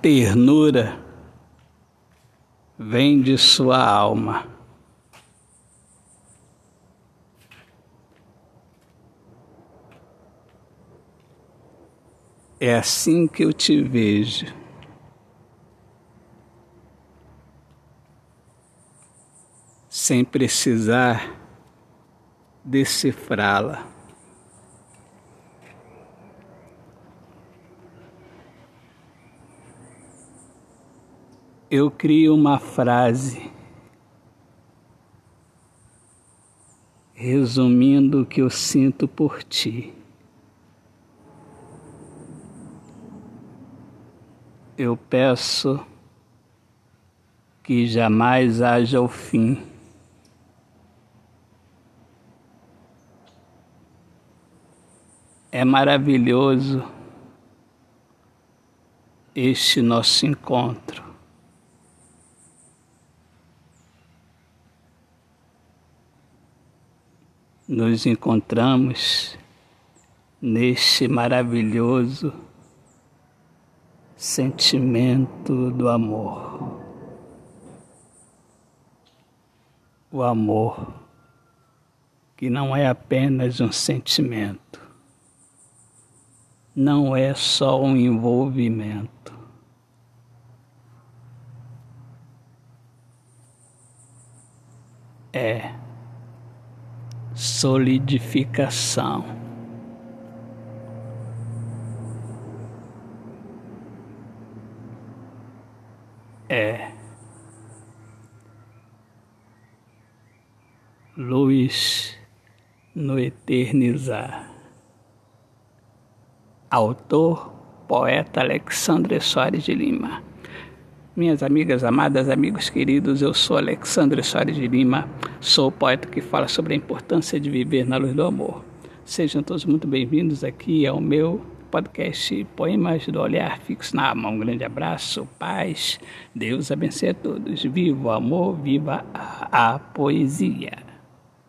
ternura vem de sua alma. É assim que eu te vejo. Sem precisar decifrá-la. Eu crio uma frase resumindo o que eu sinto por ti. Eu peço que jamais haja o fim. É maravilhoso este nosso encontro. Nos encontramos neste maravilhoso sentimento do amor. O amor que não é apenas um sentimento não é só um envolvimento. É solidificação. É luz no eternizar. Autor, poeta Alexandre Soares de Lima. Minhas amigas amadas, amigos queridos, eu sou Alexandre Soares de Lima, sou o poeta que fala sobre a importância de viver na luz do amor. Sejam todos muito bem-vindos aqui ao meu podcast Poemas do Olhar Fixo na Alma. Um grande abraço, paz, Deus abençoe a todos. Viva o amor, viva a, a poesia.